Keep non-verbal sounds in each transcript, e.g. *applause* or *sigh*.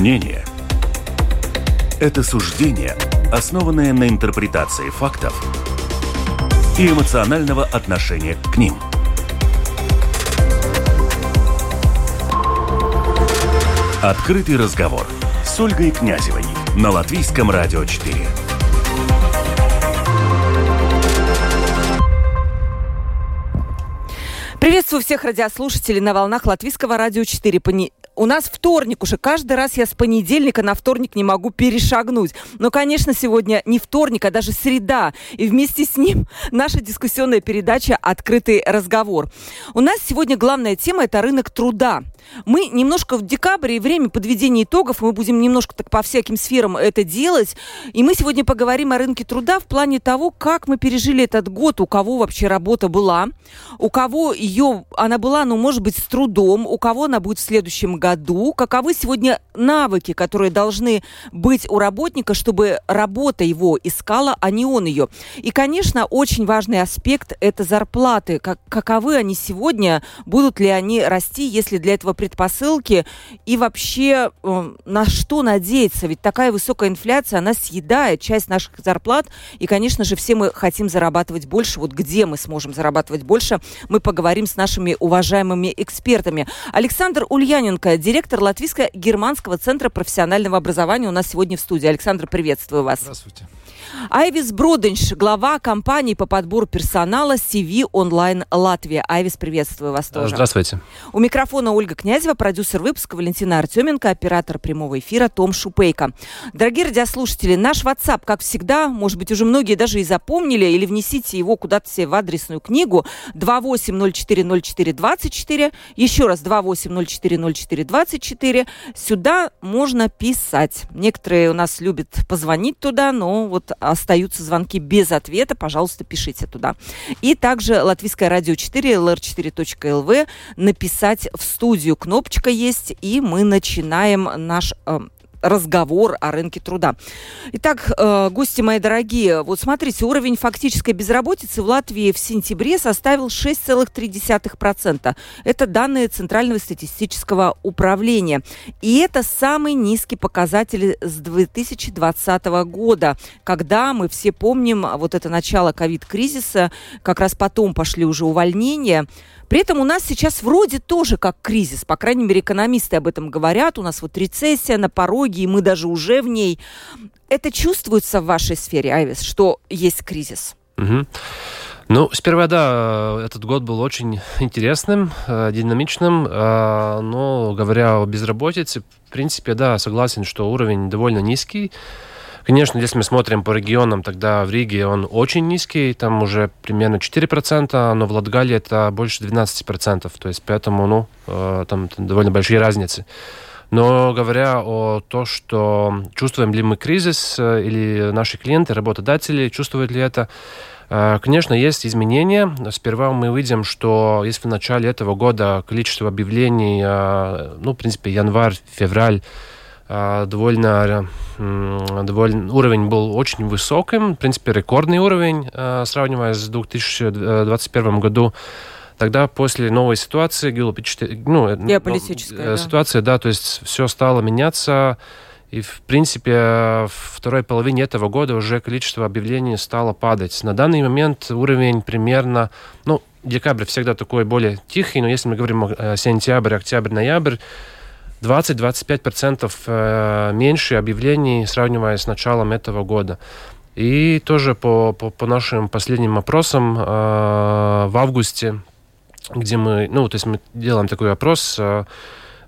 Мнение – это суждение, основанное на интерпретации фактов и эмоционального отношения к ним. Открытый разговор с Ольгой Князевой на Латвийском радио 4. Приветствую всех радиослушателей на волнах Латвийского радио 4. У нас вторник уже. Каждый раз я с понедельника на вторник не могу перешагнуть. Но, конечно, сегодня не вторник, а даже среда. И вместе с ним *laughs* наша дискуссионная передача «Открытый разговор». У нас сегодня главная тема – это рынок труда. Мы немножко в декабре и время подведения итогов, мы будем немножко так по всяким сферам это делать. И мы сегодня поговорим о рынке труда в плане того, как мы пережили этот год, у кого вообще работа была, у кого ее, она была, ну, может быть, с трудом, у кого она будет в следующем году, каковы сегодня навыки, которые должны быть у работника, чтобы работа его искала, а не он ее. И, конечно, очень важный аспект – это зарплаты. Как, каковы они сегодня, будут ли они расти, если для этого предпосылки и вообще э, на что надеяться? Ведь такая высокая инфляция, она съедает часть наших зарплат. И, конечно же, все мы хотим зарабатывать больше. Вот где мы сможем зарабатывать больше, мы поговорим с нашими уважаемыми экспертами. Александр Ульяненко, директор Латвийско-германского центра профессионального образования у нас сегодня в студии. Александр, приветствую вас. Здравствуйте. Айвис Броденш, глава компании по подбору персонала CV Онлайн Латвия. Айвис, приветствую вас тоже. Здравствуйте. У микрофона Ольга Князева, продюсер выпуска Валентина Артеменко, оператор прямого эфира Том Шупейко. Дорогие радиослушатели, наш WhatsApp, как всегда, может быть, уже многие даже и запомнили, или внесите его куда-то себе в адресную книгу 28040424. Еще раз 28040424. Сюда можно писать. Некоторые у нас любят позвонить туда, но вот остаются звонки без ответа, пожалуйста, пишите туда. И также Латвийское радио 4, lr4.lv, написать в студию кнопочка есть, и мы начинаем наш э, разговор о рынке труда. Итак, э, гости мои дорогие, вот смотрите, уровень фактической безработицы в Латвии в сентябре составил 6,3%. Это данные Центрального статистического управления. И это самый низкий показатель с 2020 года, когда мы все помним вот это начало ковид-кризиса, как раз потом пошли уже увольнения. При этом у нас сейчас вроде тоже как кризис, по крайней мере, экономисты об этом говорят. У нас вот рецессия на пороге, и мы даже уже в ней. Это чувствуется в вашей сфере, Айвис, что есть кризис? Угу. Ну, сперва, да, этот год был очень интересным, э, динамичным, э, но говоря о безработице, в принципе, да, согласен, что уровень довольно низкий. Конечно, если мы смотрим по регионам, тогда в Риге он очень низкий, там уже примерно 4%, но в Латгалии это больше 12%, то есть поэтому, ну, э, там довольно большие разницы. Но говоря о том, что чувствуем ли мы кризис, э, или наши клиенты, работодатели чувствуют ли это, э, Конечно, есть изменения. Сперва мы видим, что если в начале этого года количество объявлений, ну, в принципе, январь, февраль, довольно, довольно уровень был очень высоким, в принципе, рекордный уровень, а, сравнивая с 2021 году. Тогда после новой ситуации, ну, э, геополитическая да. ситуация, да, то есть все стало меняться. И, в принципе, в второй половине этого года уже количество объявлений стало падать. На данный момент уровень примерно, ну, декабрь всегда такой более тихий, но если мы говорим о сентябрь, октябрь, ноябрь, 20-25% э, меньше объявлений, сравнивая с началом этого года. И тоже по, по, по нашим последним опросам э, в августе, где мы, ну, то есть мы делаем такой опрос, э,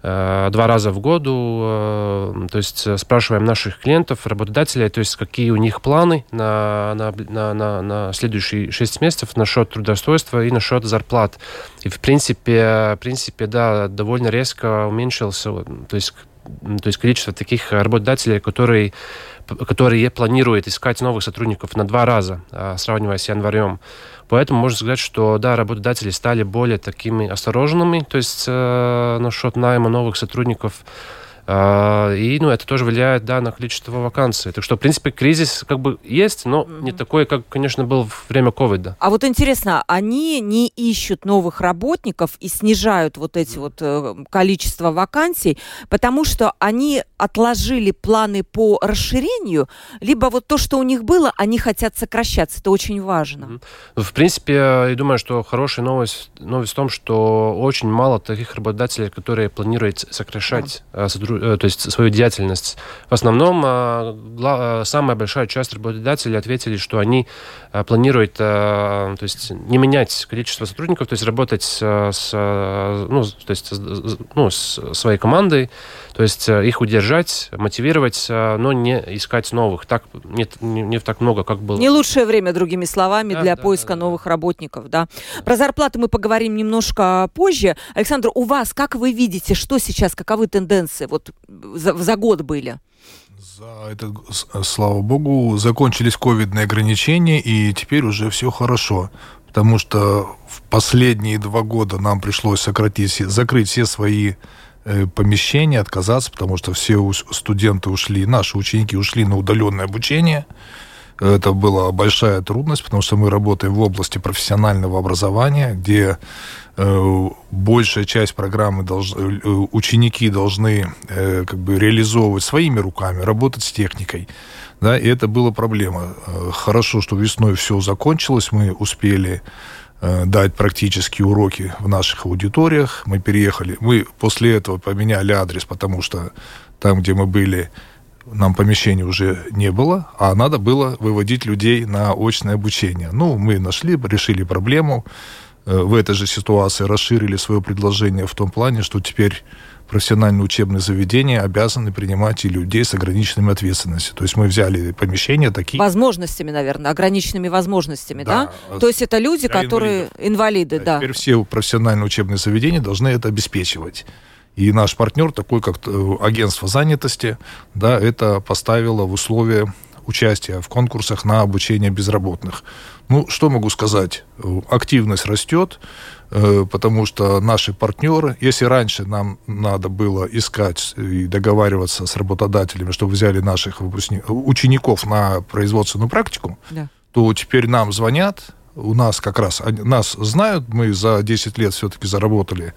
два раза в году, э, то есть э, спрашиваем наших клиентов, работодателей, то есть какие у них планы на, на, на, на, на следующие шесть месяцев насчет трудоустройства и насчет зарплат. И в принципе, в принципе, да, довольно резко уменьшился, то есть то есть количество таких работодателей, которые, которые планируют искать новых сотрудников на два раза, сравнивая с январем. Поэтому можно сказать, что да, работодатели стали более такими осторожными, то есть э, насчет найма новых сотрудников. А, и ну, это тоже влияет да, на количество вакансий. Так что, в принципе, кризис как бы есть, но mm-hmm. не такой, как, конечно, был в время ковида. А вот интересно, они не ищут новых работников и снижают вот эти вот э, количество вакансий, потому что они отложили планы по расширению, либо вот то, что у них было, они хотят сокращаться. Это очень важно. Mm-hmm. В принципе, я думаю, что хорошая новость, новость в том, что очень мало таких работодателей, которые планируют сокращать mm-hmm Э, то есть свою деятельность. В основном а, а, самая большая часть работодателей ответили, что они планируют то есть не менять количество сотрудников, то есть работать с, ну, то есть, ну, с своей командой, то есть их удержать, мотивировать, но не искать новых. Так не, не, не так много, как было. Не лучшее время, другими словами, да, для да, поиска да, новых да. работников, да. Про зарплаты мы поговорим немножко позже. Александр, у вас, как вы видите, что сейчас, каковы тенденции? Вот за, за год были? За этот, слава богу, закончились ковидные ограничения, и теперь уже все хорошо. Потому что в последние два года нам пришлось сократить, закрыть все свои э, помещения, отказаться, потому что все студенты ушли, наши ученики ушли на удаленное обучение. Это была большая трудность, потому что мы работаем в области профессионального образования, где э, большая часть программы э, ученики должны как бы реализовывать своими руками, работать с техникой. Да, и это была проблема. Хорошо, что весной все закончилось, мы успели дать практические уроки в наших аудиториях. Мы переехали, мы после этого поменяли адрес, потому что там, где мы были, нам помещений уже не было, а надо было выводить людей на очное обучение. Ну, мы нашли, решили проблему. Э, в этой же ситуации расширили свое предложение в том плане, что теперь профессиональные учебные заведения обязаны принимать и людей с ограниченными ответственностью. То есть мы взяли помещения такие... Возможностями, наверное, ограниченными возможностями, да? да? То есть это люди, которые инвалидов. инвалиды, да. да. Теперь все профессиональные учебные заведения должны это обеспечивать. И наш партнер, такой как э, агентство занятости, да, это поставило в условия участия в конкурсах на обучение безработных. Ну, что могу сказать? Активность растет, э, потому что наши партнеры, если раньше нам надо было искать и договариваться с работодателями, чтобы взяли наших учеников на производственную практику, да. то теперь нам звонят, у нас как раз, нас знают, мы за 10 лет все-таки заработали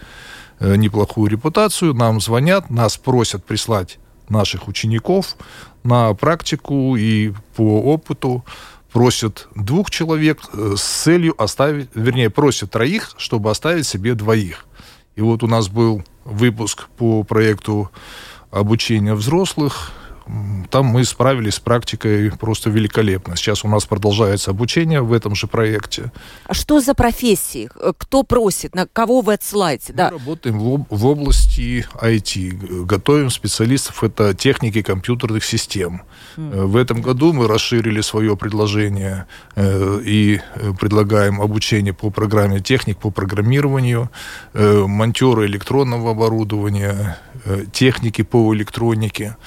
Э, неплохую репутацию, нам звонят, нас просят прислать наших учеников на практику и по опыту просят двух человек э, с целью оставить, вернее, просят троих, чтобы оставить себе двоих. И вот у нас был выпуск по проекту обучения взрослых, там мы справились с практикой просто великолепно. Сейчас у нас продолжается обучение в этом же проекте. А что за профессии? Кто просит? На кого вы отсылаете? Мы да. работаем в, в области IT. Готовим специалистов. Это техники компьютерных систем. Mm. В этом году мы расширили свое предложение э, и э, предлагаем обучение по программе техник, по программированию, э, монтеры электронного оборудования, э, техники по электронике.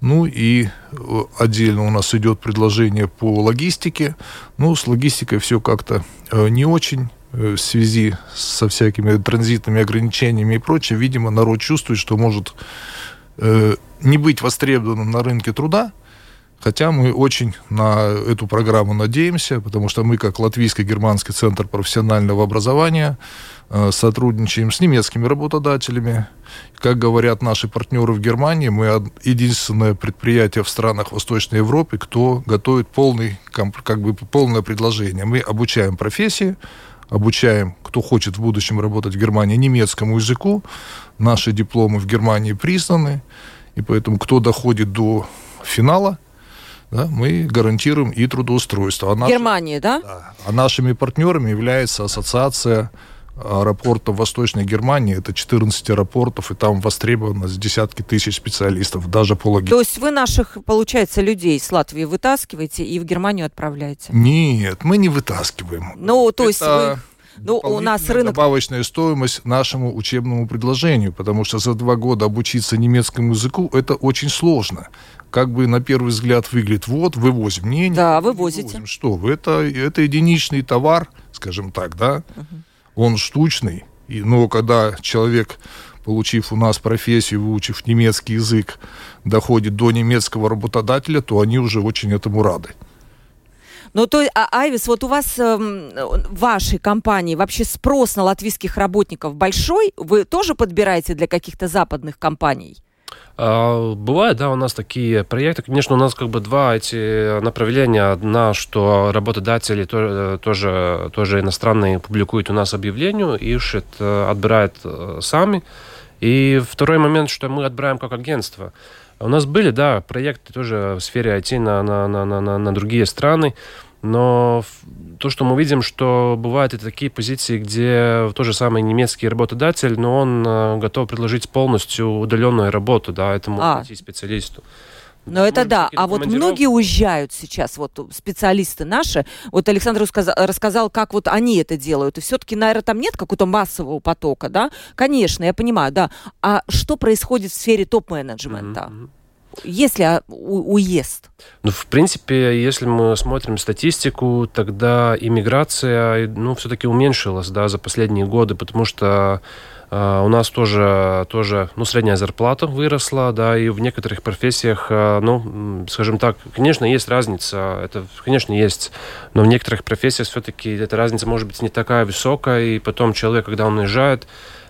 Ну и э, отдельно у нас идет предложение по логистике. Ну, с логистикой все как-то э, не очень э, в связи со всякими транзитными ограничениями и прочее. Видимо, народ чувствует, что может не быть востребованным на рынке труда, Хотя мы очень на эту программу надеемся, потому что мы, как Латвийско-Германский центр профессионального образования, Э, сотрудничаем с немецкими работодателями. Как говорят наши партнеры в Германии, мы единственное предприятие в странах Восточной Европы, кто готовит полный, как бы полное предложение. Мы обучаем профессии, обучаем, кто хочет в будущем работать в Германии, немецкому языку. Наши дипломы в Германии признаны, и поэтому кто доходит до финала, да, мы гарантируем и трудоустройство. А наши, Германии, да? да? А нашими партнерами является ассоциация аэропортов Восточной Германии. Это 14 аэропортов, и там востребовано десятки тысяч специалистов, даже по логистике. То есть вы наших, получается, людей с Латвии вытаскиваете и в Германию отправляете? Нет, мы не вытаскиваем. Ну, то есть вы... Ну, у нас рынок... добавочная стоимость нашему учебному предложению, потому что за два года обучиться немецкому языку это очень сложно. Как бы на первый взгляд выглядит, вот, вывозим. Не, не, да, вывозите. Вывозим. Что вы, это, это единичный товар, скажем так, да? Угу он штучный, и, но когда человек получив у нас профессию, выучив немецкий язык, доходит до немецкого работодателя, то они уже очень этому рады. Ну, то, а, Айвис, вот у вас э, в вашей компании вообще спрос на латвийских работников большой? Вы тоже подбираете для каких-то западных компаний? А, бывает, да, у нас такие проекты. Конечно, у нас как бы два эти направления. Одна, что работодатели тоже, тоже иностранные публикуют у нас объявление, ищут, отбирают э, сами. И второй момент, что мы отбираем как агентство. У нас были, да, проекты тоже в сфере IT на, на, на, на, на другие страны, но то, что мы видим, что бывают и такие позиции, где тот же самый немецкий работодатель, но он э, готов предложить полностью удаленную работу, да, этому а. специалисту. Но это да. А вот многие уезжают сейчас, вот специалисты наши. Вот Александр рассказал, рассказал, как вот они это делают. И все-таки, наверное, там нет какого-то массового потока, да? Конечно, я понимаю, да. А что происходит в сфере топ-менеджмента? Mm-hmm. Если а, у, уезд? Ну, в принципе, если мы смотрим статистику, тогда иммиграция, ну, все-таки уменьшилась, да, за последние годы, потому что Uh, у нас тоже, тоже ну, средняя зарплата выросла, да, и в некоторых профессиях, uh, ну, скажем так, конечно, есть разница, это, конечно, есть, но в некоторых профессиях все-таки эта разница может быть не такая высокая, и потом человек, когда он уезжает,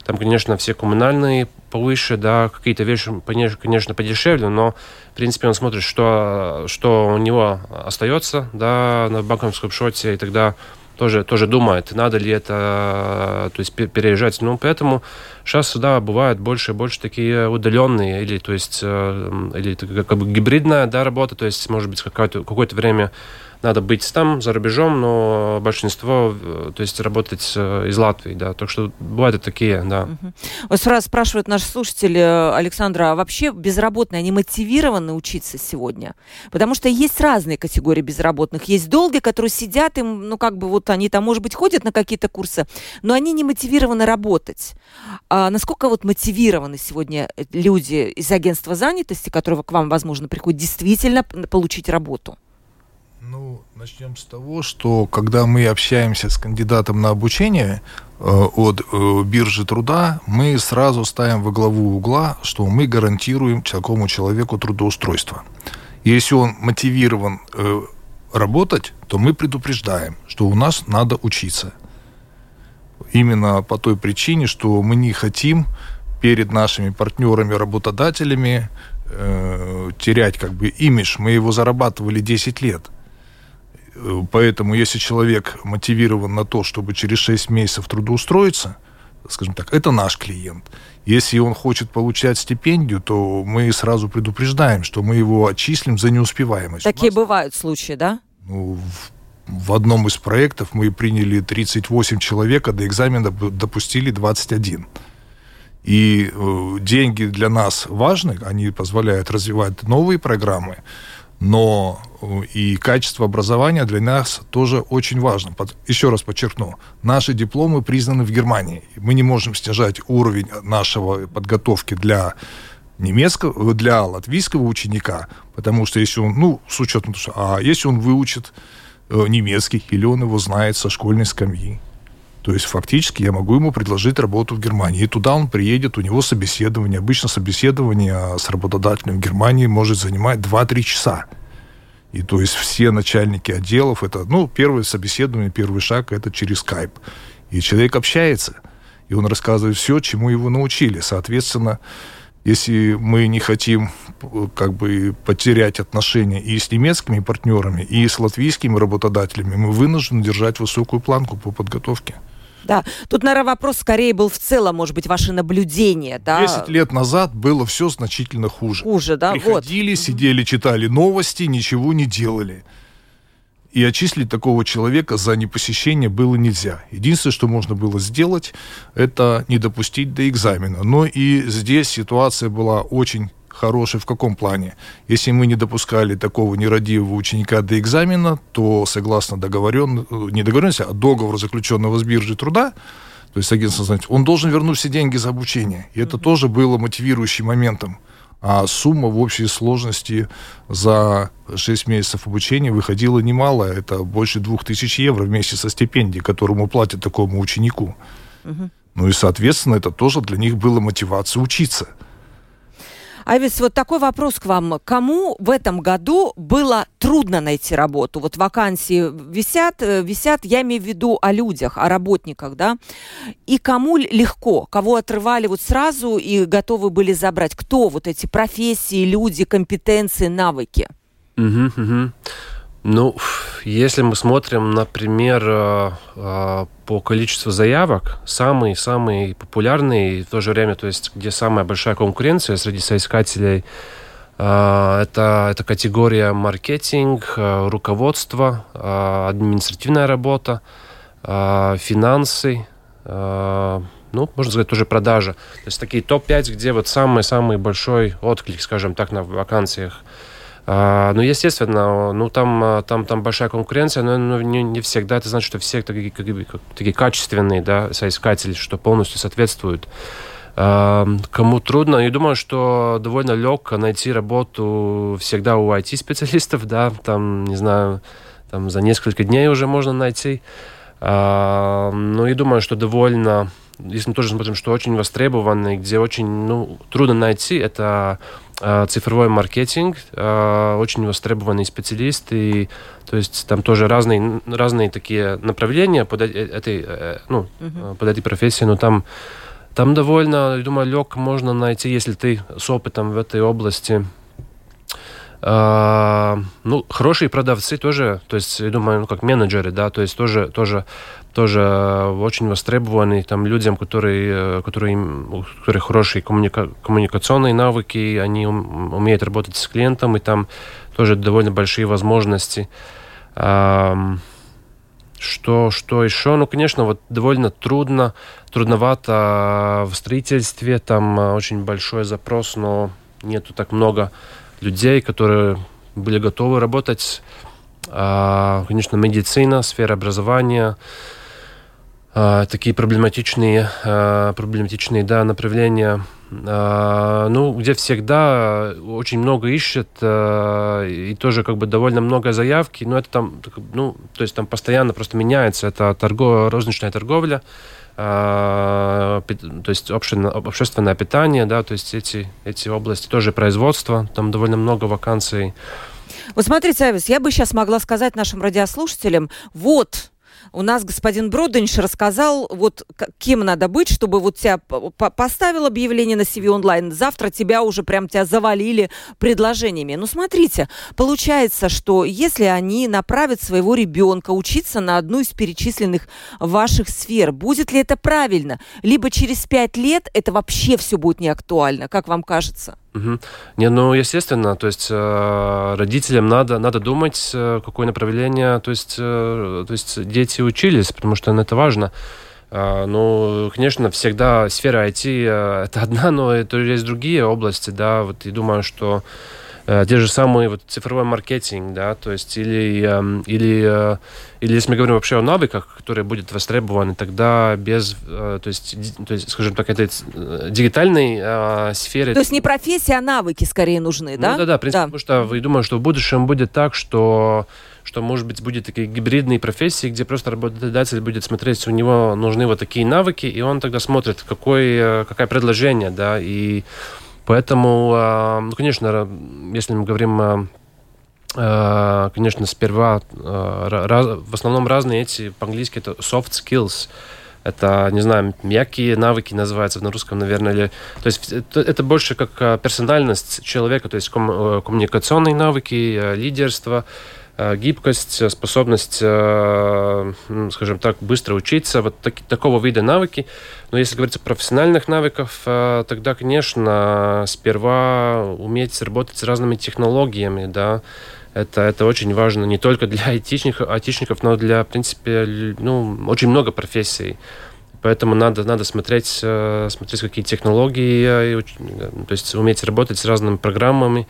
там, конечно, все коммунальные повыше, да, какие-то вещи, конечно, подешевле, но, в принципе, он смотрит, что, что у него остается, да, на банковском счете, и тогда тоже, тоже думает, надо ли это то есть, переезжать. Ну, поэтому сейчас, да, бывают больше и больше такие удаленные, или, то есть, э, или как бы гибридная, да, работа, то есть, может быть, какое-то, какое-то время надо быть там, за рубежом, но большинство, э, то есть работать э, из Латвии, да. Так что бывают и такие, да. Угу. Вот сразу спрашивают наши слушатели, э, Александра, а вообще безработные, они мотивированы учиться сегодня? Потому что есть разные категории безработных. Есть долгие, которые сидят, им, ну, как бы вот они там, может быть, ходят на какие-то курсы, но они не мотивированы работать. А насколько вот мотивированы сегодня люди из агентства занятости, которые к вам, возможно, приходят, действительно получить работу? Начнем с того, что когда мы общаемся с кандидатом на обучение э, от э, биржи труда, мы сразу ставим во главу угла, что мы гарантируем такому человеку трудоустройство. Если он мотивирован э, работать, то мы предупреждаем, что у нас надо учиться. Именно по той причине, что мы не хотим перед нашими партнерами, работодателями э, терять как бы имидж. Мы его зарабатывали 10 лет – Поэтому, если человек мотивирован на то, чтобы через 6 месяцев трудоустроиться, скажем так, это наш клиент. Если он хочет получать стипендию, то мы сразу предупреждаем, что мы его отчислим за неуспеваемость. Такие нас, бывают случаи, да? Ну, в, в одном из проектов мы приняли 38 человек, а до экзамена допустили 21. И э, деньги для нас важны, они позволяют развивать новые программы но э, и качество образования для нас тоже очень важно. Еще раз подчеркну, наши дипломы признаны в Германии. Мы не можем снижать уровень нашего подготовки для немецкого, для латвийского ученика, потому что если он, ну, с учетом, а если он выучит э, немецкий или он его знает со школьной скамьи, то есть фактически я могу ему предложить работу в Германии. И туда он приедет, у него собеседование. Обычно собеседование с работодателем в Германии может занимать 2-3 часа. И то есть все начальники отделов, это, ну, первое собеседование, первый шаг, это через скайп. И человек общается, и он рассказывает все, чему его научили. Соответственно, если мы не хотим как бы потерять отношения и с немецкими партнерами, и с латвийскими работодателями, мы вынуждены держать высокую планку по подготовке. Да, тут, наверное, вопрос скорее был в целом, может быть, ваши наблюдения, да? Десять лет назад было все значительно хуже. Хуже, да? Приходили, вот. сидели, читали новости, ничего не делали. И отчислить такого человека за непосещение было нельзя. Единственное, что можно было сделать, это не допустить до экзамена. Но и здесь ситуация была очень хороший в каком плане? Если мы не допускали такого нерадивого ученика до экзамена, то согласно договорен... не договоренности, а договор заключенного с биржей труда, то есть агентство занятости, он должен вернуть все деньги за обучение. И это mm-hmm. тоже было мотивирующим моментом. А сумма в общей сложности за 6 месяцев обучения выходила немалая. Это больше 2000 евро вместе со стипендией, которому платят такому ученику. Mm-hmm. Ну и, соответственно, это тоже для них было мотивация учиться. А ведь вот такой вопрос к вам. Кому в этом году было трудно найти работу? Вот вакансии висят, э, висят, я имею в виду о людях, о работниках, да? И кому легко? Кого отрывали вот сразу и готовы были забрать? Кто вот эти профессии, люди, компетенции, навыки? Угу, угу. Ну, если мы смотрим, например, э, э, по количеству заявок, самый-самый популярный и в то же время, то есть где самая большая конкуренция среди соискателей, э, это, это категория маркетинг, руководство, административная работа, финансы, ну, можно сказать, тоже продажа. То есть такие топ-5, где вот самый-самый большой отклик, скажем так, на вакансиях – ну, естественно, ну, там, а, там, там большая конкуренция, но ну, не, не всегда это значит, что все такие, такие качественные да, соискатели, что полностью соответствуют. А, кому трудно, я думаю, что довольно легко найти работу всегда у IT-специалистов, да, там, не знаю, там за несколько дней уже можно найти. Но я думаю, что довольно, если мы тоже смотрим, что очень востребованный, где очень ну, трудно найти, это Э, цифровой маркетинг, э, очень востребованный специалист, и то есть там тоже разные, разные такие направления под, э, этой, ну, uh-huh. под этой профессией, но там, там довольно, я думаю, легко можно найти, если ты с опытом в этой области. Uh, ну, хорошие продавцы тоже, то есть, я думаю, ну, как менеджеры, да, то есть тоже, тоже тоже очень востребованы там людям, которые, э, которые, у которых хорошие коммуника коммуникационные навыки, они умеют работать с клиентом, и там тоже довольно большие возможности. Что, что еще? Ну, конечно, вот довольно трудно, трудновато в строительстве, там э, очень большой запрос, но нету так много людей, которые были готовы работать. А, конечно, медицина, сфера образования, такие проблематичные, а, проблематичные да, направления, а, ну, где всегда очень много ищет, и тоже как бы довольно много заявки, но это там, ну, то есть там постоянно просто меняется, это торгов, розничная торговля, то есть общественное питание, да, то есть эти, эти области тоже производство, там довольно много вакансий. Вот смотрите, Авис, я бы сейчас могла сказать нашим радиослушателям, вот, у нас господин Броденш рассказал, вот кем надо быть, чтобы вот тебя поставил объявление на CV онлайн, завтра тебя уже прям тебя завалили предложениями. Ну, смотрите, получается, что если они направят своего ребенка учиться на одну из перечисленных ваших сфер, будет ли это правильно? Либо через пять лет это вообще все будет не актуально, как вам кажется? Угу. Не, ну, естественно, то есть э, родителям надо, надо думать, э, какое направление, то есть, э, то есть дети учились, потому что это важно. Э, ну, конечно, всегда сфера IT э, это *laughs* одна, но это есть другие области, да, вот и думаю, что те же самые вот цифровой маркетинг, да, то есть или, эм, или, э, или если мы говорим вообще о навыках, которые будут востребованы, тогда без, э, то есть, то есть скажем так, этой дигитальной э, сфере... То есть не профессия, а навыки скорее нужны, да? Ну, да, да, в принципе, да. потому что я думаю, что в будущем будет так, что что, может быть, будет такие гибридные профессии, где просто работодатель будет смотреть, у него нужны вот такие навыки, и он тогда смотрит, какое, какое предложение, да, и Поэтому, а, ну, конечно, если мы говорим а, а, конечно, сперва в основном разные эти по-английски это soft skills. Это, не знаю, мягкие навыки называются на русском, наверное, или... То есть это, больше как персональность человека, то есть ком, коммуникационные навыки, лидерство, Э, гибкость, э, способность, э, скажем так, быстро учиться, вот так, такого вида навыки. Но если говорить о профессиональных навыках, тогда, конечно, сперва уметь работать с разными технологиями, да, это, это очень важно не только для айтишников, айтишников, но для, в принципе, ну, очень много профессий. Поэтому надо, надо смотреть, смотреть, какие технологии, то есть уметь работать с разными программами,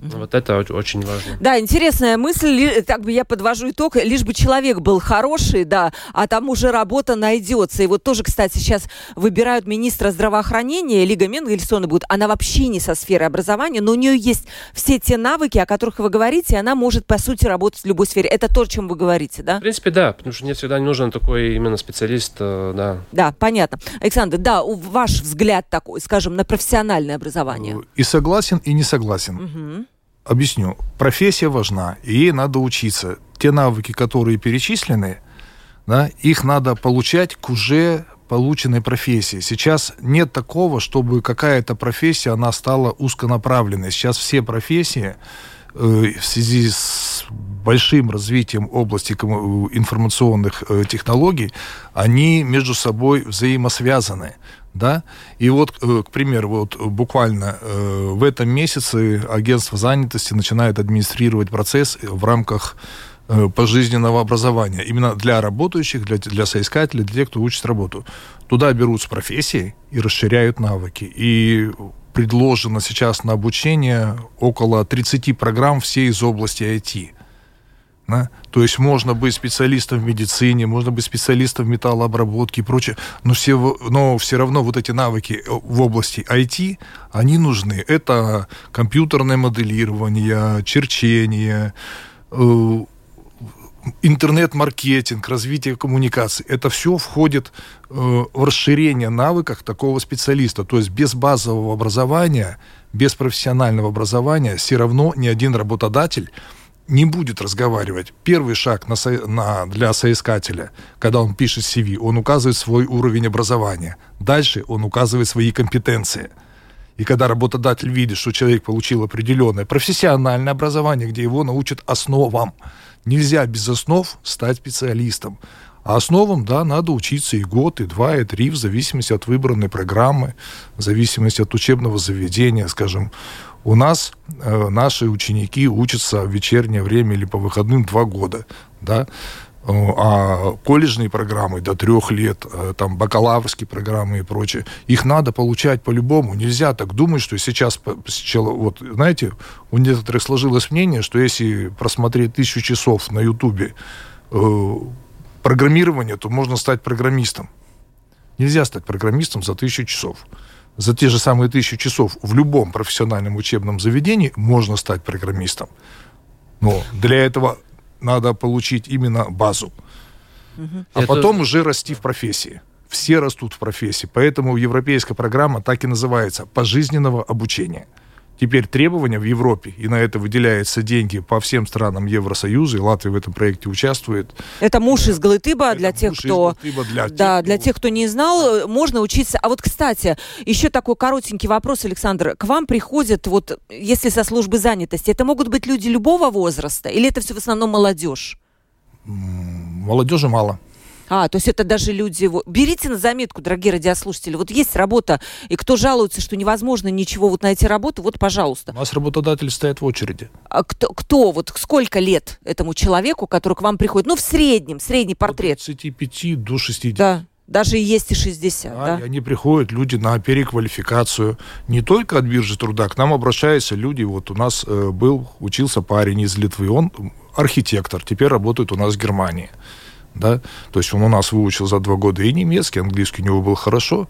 Вот это очень важно. Да, интересная мысль. Так бы я подвожу итог. Лишь бы человек был хороший, да, а там уже работа найдется. И вот тоже, кстати, сейчас выбирают министра здравоохранения. Лига Менгельсона будет. Она вообще не со сферы образования, но у нее есть все те навыки, о которых вы говорите, и она может, по сути, работать в любой сфере. Это то, о чем вы говорите, да? В принципе, да, потому что не всегда не нужен такой именно специалист, э, да. Да, понятно. Александр, да, ваш взгляд такой, скажем, на профессиональное образование. И согласен, и не согласен. Угу. Объясню. Профессия важна, и ей надо учиться. Те навыки, которые перечислены, да, их надо получать к уже полученной профессии. Сейчас нет такого, чтобы какая-то профессия, она стала узконаправленной. Сейчас все профессии э, в связи с большим развитием области информационных э, технологий, они между собой взаимосвязаны да, и вот, э, к примеру, вот буквально э, в этом месяце агентство занятости начинает администрировать процесс в рамках э, пожизненного образования. Именно для работающих, для, для соискателей, для тех, кто учит работу. Туда берут с профессией и расширяют навыки. И предложено сейчас на обучение около 30 программ все из области IT. Да? То есть можно быть специалистом в медицине, можно быть специалистом в металлообработке и прочее, но все, но все равно вот эти навыки э, в области IT, они нужны. Это компьютерное моделирование, черчение, э, интернет-маркетинг, развитие коммуникаций. Это все входит э, в расширение навыков такого специалиста. То есть без базового образования, без профессионального образования все равно ни один работодатель не будет разговаривать. Первый шаг на, на, для соискателя, когда он пишет CV, он указывает свой уровень образования. Дальше он указывает свои компетенции. И когда работодатель видит, что человек получил определенное профессиональное образование, где его научат основам, нельзя без основ стать специалистом. А основам, да, надо учиться и год, и два, и три, в зависимости от выбранной программы, в зависимости от учебного заведения, скажем. У нас э, наши ученики учатся в вечернее время или по выходным два года, да, а колледжные программы до трех лет, э, там бакалаврские программы и прочее, их надо получать по-любому. Нельзя так думать, что сейчас, вот знаете, у некоторых сложилось мнение, что если просмотреть тысячу часов на Ютубе э, программирования, то можно стать программистом. Нельзя стать программистом за тысячу часов за те же самые тысячу часов в любом профессиональном учебном заведении можно стать программистом. Но для этого надо получить именно базу. Угу. А Это... потом уже расти в профессии. Все растут в профессии. Поэтому европейская программа так и называется пожизненного обучения. Теперь требования в Европе, и на это выделяются деньги по всем странам Евросоюза, и Латвия в этом проекте участвует. Это муж из Галытыба для тех, кто... Для да, тех, для тех, кто не знал, можно учиться. А вот, кстати, еще такой коротенький вопрос, Александр. К вам приходят, вот, если со службы занятости, это могут быть люди любого возраста, или это все в основном молодежь? Молодежи мало. А, то есть это даже люди... Берите на заметку, дорогие радиослушатели. Вот есть работа, и кто жалуется, что невозможно ничего вот найти работу, вот, пожалуйста. У нас работодатели стоят в очереди. А кто, кто, вот сколько лет этому человеку, который к вам приходит? Ну, в среднем, средний портрет. От 35 до 60. Да. Даже есть и 60, да? да? И они приходят, люди на переквалификацию. Не только от биржи труда, к нам обращаются люди. Вот у нас э, был, учился парень из Литвы, он архитектор, теперь работает у нас в Германии да, то есть он у нас выучил за два года и немецкий, английский у него был хорошо,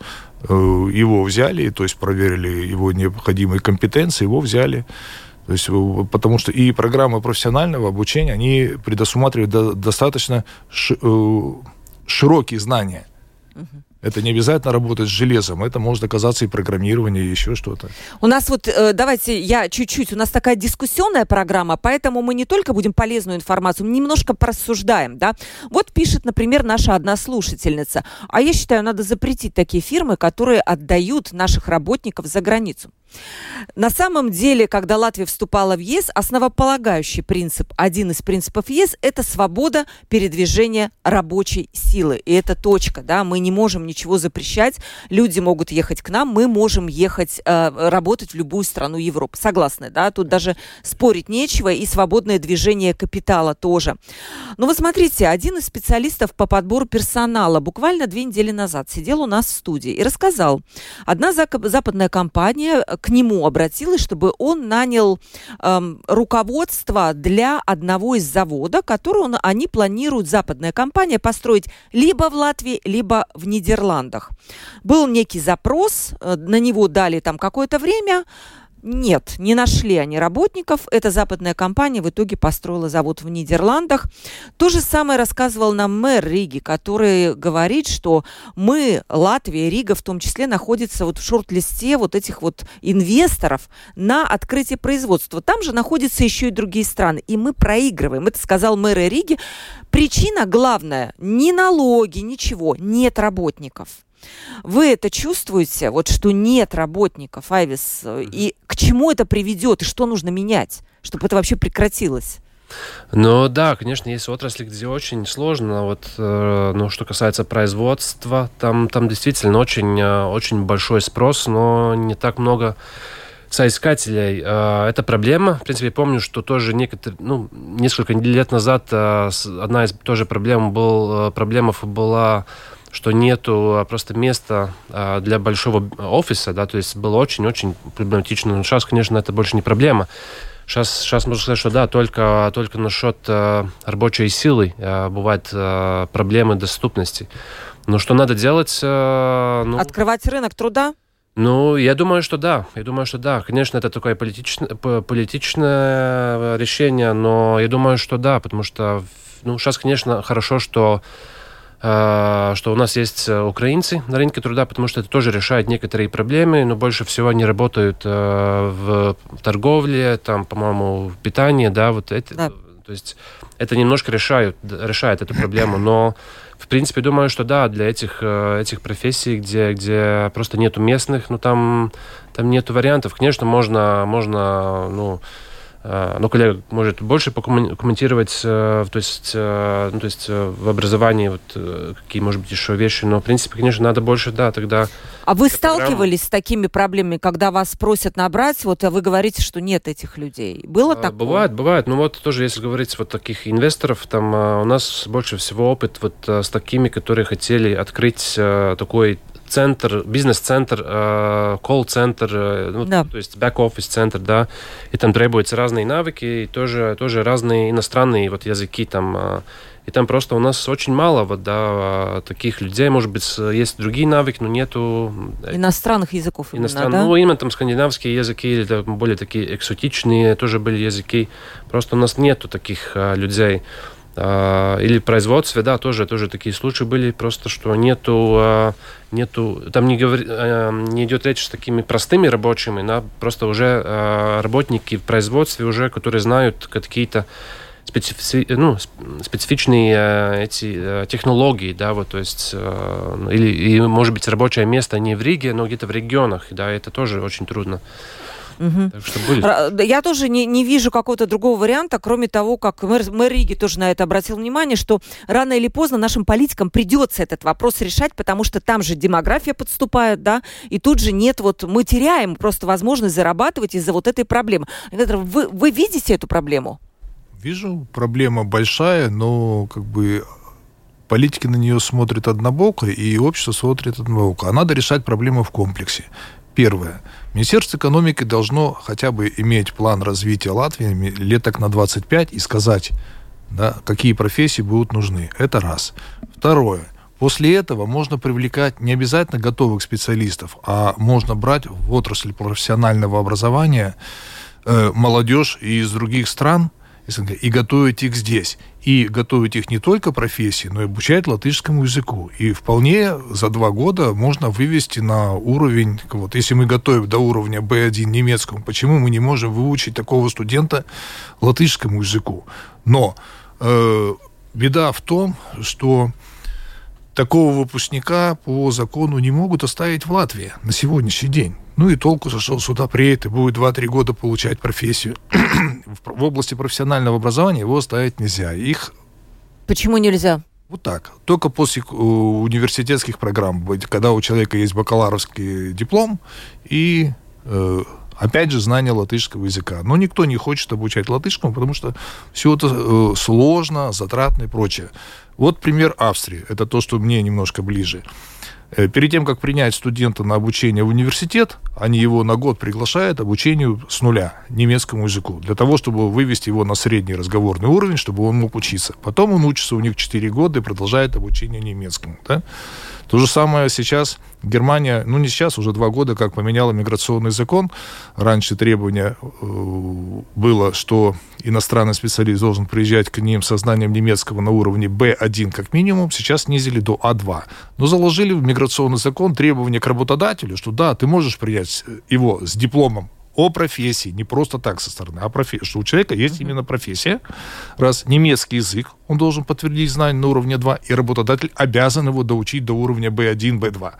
э, его взяли, то есть проверили его необходимые компетенции, его взяли, то есть, э, потому что и программы профессионального обучения, они предусматривают достаточно э, широкие знания. Угу. Это не обязательно работать с железом, это может оказаться и программирование, и еще что-то. У нас вот, э, давайте я чуть-чуть, у нас такая дискуссионная программа, поэтому мы не только будем полезную информацию, мы немножко порассуждаем, да. Вот пишет, например, наша одна слушательница, а я считаю, надо запретить такие фирмы, которые отдают наших работников за границу. На самом деле, когда Латвия вступала в ЕС, основополагающий принцип, один из принципов ЕС, это свобода передвижения рабочей силы. И это точка, да, мы не можем ничего запрещать, люди могут ехать к нам, мы можем ехать э, работать в любую страну Европы. Согласны, да, тут даже спорить нечего, и свободное движение капитала тоже. Но вы смотрите, один из специалистов по подбору персонала буквально две недели назад сидел у нас в студии и рассказал, одна западная компания к нему обратилась, чтобы он нанял эм, руководство для одного из завода, который он, они планируют, западная компания, построить либо в Латвии, либо в Нидерландах. Был некий запрос, э, на него дали там какое-то время, нет, не нашли они работников. Эта западная компания в итоге построила завод в Нидерландах. То же самое рассказывал нам мэр Риги, который говорит, что мы, Латвия, Рига в том числе, находится вот в шорт-листе вот этих вот инвесторов на открытие производства. Там же находятся еще и другие страны. И мы проигрываем. Это сказал мэр Риги. Причина главная, ни налоги, ничего, нет работников. Вы это чувствуете, вот что нет работников, Айвис, и к чему это приведет, и что нужно менять, чтобы это вообще прекратилось? Ну да, конечно, есть отрасли, где очень сложно. Вот, э, ну, что касается производства, там, там действительно очень, э, очень большой спрос, но не так много соискателей. Э, это проблема. В принципе, я помню, что тоже некоторые, ну, несколько лет назад э, одна из тоже проблем был, э, проблемов была что нету а, просто места а, для большого офиса, да, то есть было очень-очень проблематично. Но сейчас, конечно, это больше не проблема. Сейчас, сейчас можно сказать, что да, только, только насчет э, рабочей силы э, бывают э, проблемы доступности. Но что надо делать? Э, ну, Открывать рынок труда? Ну, я думаю, что да. Я думаю, что да. Конечно, это такое политичное, политичное решение, но я думаю, что да, потому что ну, сейчас, конечно, хорошо, что Э, что у нас есть э, украинцы на рынке труда, потому что это тоже решает некоторые проблемы, но больше всего они работают э, в торговле, там, по-моему, в питании, да, вот это. Да. То есть это немножко решают, решает эту проблему, но в принципе думаю, что да, для этих, этих профессий, где, где просто нету местных, ну там, там нету вариантов. Конечно, можно, можно ну, Э, но коллега может больше покомментировать, э, то есть, э, ну, то есть в образовании вот какие, может быть, еще вещи, но, в принципе, конечно, надо больше, да, тогда... А вы сталкивались с такими проблемами, когда вас просят набрать, вот, а вы говорите, что нет этих людей? Было такое? Бывает, бывает. Ну, вот тоже, если говорить вот таких инвесторов, там у нас больше всего опыт вот с такими, которые хотели открыть такой центр, бизнес-центр, э, колл-центр, э, ну, да. то есть бэк-офис центр, да, и там требуются разные навыки, и тоже, тоже разные иностранные вот языки там, э, и там просто у нас очень мало вот, да, таких людей. Может быть, есть другие навыки, но нету... Иностранных языков Иностран... именно, да? Ну, именно там скандинавские языки или там, более такие экзотичные тоже были языки. Просто у нас нету таких а, людей. А, или производстве, да, тоже, тоже такие случаи были, просто что нету, а, нету там не, говор, а, не идет речь с такими простыми рабочими, да, просто уже работники в производстве уже, которые знают какие-то специфи, ну, специфичные эти технологии, да, вот, то есть, или, и, может быть, рабочее место не в Риге, но где-то в регионах, да, это тоже очень трудно. Угу. Так что будет. Я тоже не, не вижу какого-то другого варианта, кроме того, как мэр, мэр Риги тоже на это обратил внимание, что рано или поздно нашим политикам придется этот вопрос решать, потому что там же демография подступает, да, и тут же нет, вот мы теряем просто возможность зарабатывать из-за вот этой проблемы. Вы, вы видите эту проблему? Вижу, проблема большая, но как бы политики на нее смотрят однобоко, и общество смотрит однобоко. А надо решать проблемы в комплексе. Первое. Министерство экономики должно хотя бы иметь план развития Латвии лет так на 25 и сказать, да, какие профессии будут нужны. Это раз. Второе. После этого можно привлекать не обязательно готовых специалистов, а можно брать в отрасль профессионального образования э, молодежь из других стран – СНГ, и готовить их здесь. И готовить их не только профессии, но и обучать латышскому языку. И вполне за два года можно вывести на уровень, вот если мы готовим до уровня B1 немецкому, почему мы не можем выучить такого студента латышскому языку? Но э, беда в том, что такого выпускника по закону не могут оставить в Латвии на сегодняшний день. Ну и толку зашел сюда, приедет и будет 2-3 года получать профессию. *clears throat* в области профессионального образования его оставить нельзя. Их... Почему нельзя? Вот так. Только после э, университетских программ, когда у человека есть бакалаврский диплом и э, опять же, знание латышского языка. Но никто не хочет обучать латышскому, потому что все это э, сложно, затратно и прочее. Вот пример Австрии. Это то, что мне немножко ближе. Э, перед тем, как принять студента на обучение в университет, они его на год приглашают обучению с нуля немецкому языку, для того, чтобы вывести его на средний разговорный уровень, чтобы он мог учиться. Потом он учится у них 4 года и продолжает обучение немецкому. Да? То же самое сейчас Германия, ну не сейчас, уже два года, как поменяла миграционный закон. Раньше требование э, было, что иностранный специалист должен приезжать к ним со знанием немецкого на уровне B1 как минимум. Сейчас снизили до А2. Но заложили в миграционный закон требование к работодателю, что да, ты можешь принять его с дипломом о профессии, не просто так со стороны, а профессии, что у человека есть именно профессия. Раз немецкий язык, он должен подтвердить знания на уровне 2, и работодатель обязан его доучить до уровня B1, B2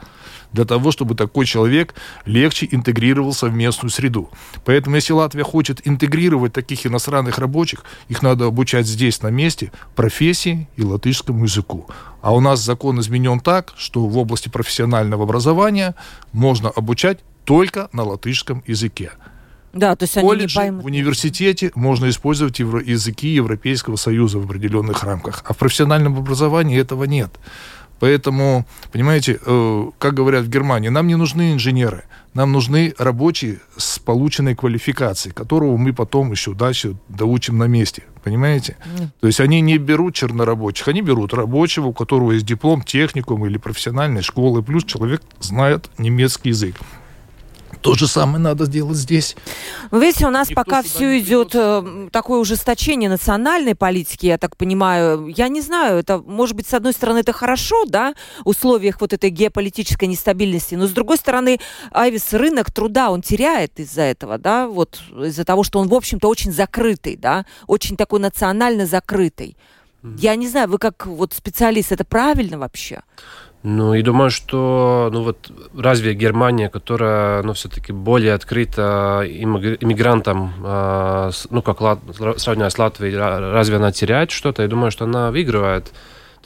для того, чтобы такой человек легче интегрировался в местную среду. Поэтому, если Латвия хочет интегрировать таких иностранных рабочих, их надо обучать здесь, на месте, профессии и латышскому языку. А у нас закон изменен так, что в области профессионального образования можно обучать только на латышском языке. Да, то есть они колледже, не поймут. в университете можно использовать евро- языки Европейского Союза в определенных рамках, а в профессиональном образовании этого нет. Поэтому, понимаете, э, как говорят в Германии, нам не нужны инженеры, нам нужны рабочие с полученной квалификацией, которого мы потом еще дальше доучим на месте. Понимаете? Mm. То есть они не берут чернорабочих, они берут рабочего, у которого есть диплом техникум или профессиональной школы, плюс человек знает немецкий язык. То же самое надо сделать здесь. Вы видите, у нас Никто пока все идет э, такое ужесточение национальной политики, я так понимаю. Я не знаю, это, может быть, с одной стороны, это хорошо, да, в условиях вот этой геополитической нестабильности, но с другой стороны, Айвис, рынок труда, он теряет из-за этого, да, вот из-за того, что он, в общем-то, очень закрытый, да, очень такой национально закрытый. Я не знаю, вы как вот специалист, это правильно вообще? Ну, и думаю, что, ну вот, разве Германия, которая, ну, все-таки более открыта иммигрантам, э, ну, как Лат, сравнивая с Латвией, разве она теряет что-то? Я думаю, что она выигрывает.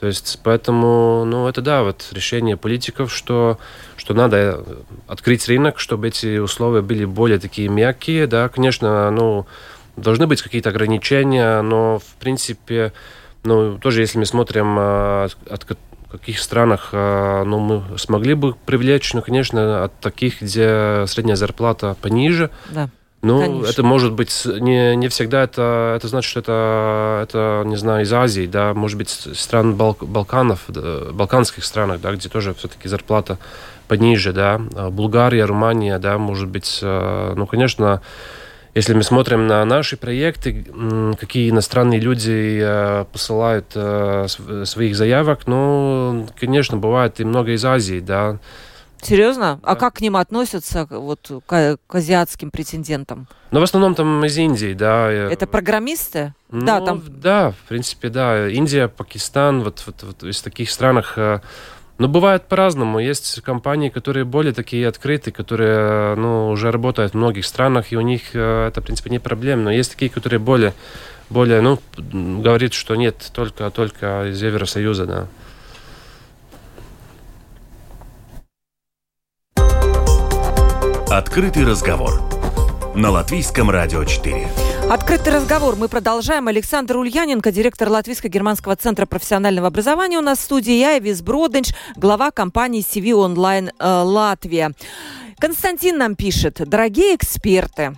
То есть, поэтому, ну, это, да, вот решение политиков, что, что надо открыть рынок, чтобы эти условия были более такие мягкие, да, конечно, ну, должны быть какие-то ограничения, но, в принципе, ну, тоже, если мы смотрим, от, каких странах э, ну, мы смогли бы привлечь, ну, конечно, от таких, где средняя зарплата пониже. Да. Ну, Конечно. это может быть не, не всегда это, это значит, что это, это, не знаю, из Азии, да, может быть, стран Бал, Балканов, да, балканских странах, да, где тоже все-таки зарплата пониже, да, Булгария, Румыния, да, может быть, э, ну, конечно, если мы смотрим на наши проекты, какие иностранные люди э, посылают э, своих заявок, ну, конечно, бывает и много из Азии, да. Серьезно? А как к ним относятся, вот, к, к азиатским претендентам? Ну, в основном там из Индии, да. Это программисты? Ну, да, там... Да, в принципе, да. Индия, Пакистан, вот, вот, вот из таких странах э, но бывает по-разному. Есть компании, которые более такие открытые, которые ну, уже работают в многих странах, и у них э, это, в принципе, не проблема. Но есть такие, которые более, более ну, говорят, что нет, только, только из Евросоюза, да. Открытый разговор на Латвийском радио 4. Открытый разговор мы продолжаем. Александр Ульяненко, директор Латвийско-германского центра профессионального образования у нас в студии. Я, Эвис Броденч, глава компании CV Online э, Латвия. Константин нам пишет. Дорогие эксперты,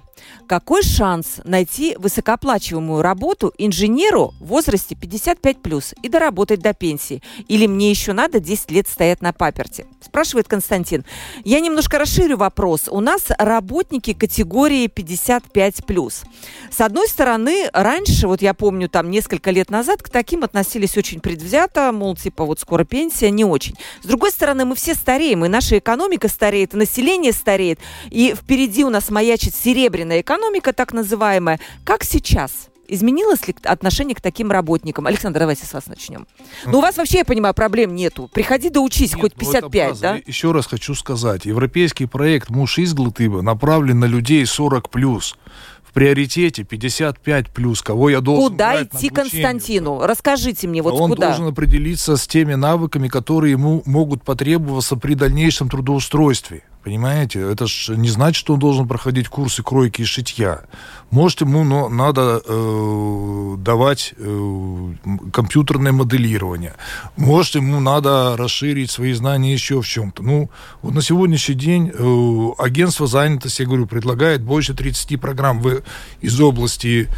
какой шанс найти высокооплачиваемую работу инженеру в возрасте 55 плюс и доработать до пенсии? Или мне еще надо 10 лет стоять на паперте? Спрашивает Константин. Я немножко расширю вопрос. У нас работники категории 55 плюс. С одной стороны, раньше, вот я помню, там несколько лет назад к таким относились очень предвзято, мол, типа вот скоро пенсия, не очень. С другой стороны, мы все стареем, и наша экономика стареет, и население стареет, и впереди у нас маячит серебряная экономика, так называемая. Как сейчас? Изменилось ли отношение к таким работникам? Александр, давайте с вас начнем. Ну, у вас вообще, я понимаю, проблем нету. Приходи да учись, Нет, хоть 55, ну, да? Еще раз хочу сказать. Европейский проект «Муж изглытыба» направлен на людей 40+. плюс в приоритете 55 плюс. Кого я должен Куда идти Константину? Расскажите мне, вот Он куда? должен определиться с теми навыками, которые ему могут потребоваться при дальнейшем трудоустройстве. Понимаете? Это ж не значит, что он должен проходить курсы кройки и шитья. Может, ему но надо э, давать э, компьютерное моделирование. Может, ему надо расширить свои знания еще в чем-то. Ну, вот на сегодняшний день э, агентство занятости, я говорю, предлагает больше 30 программ в, из области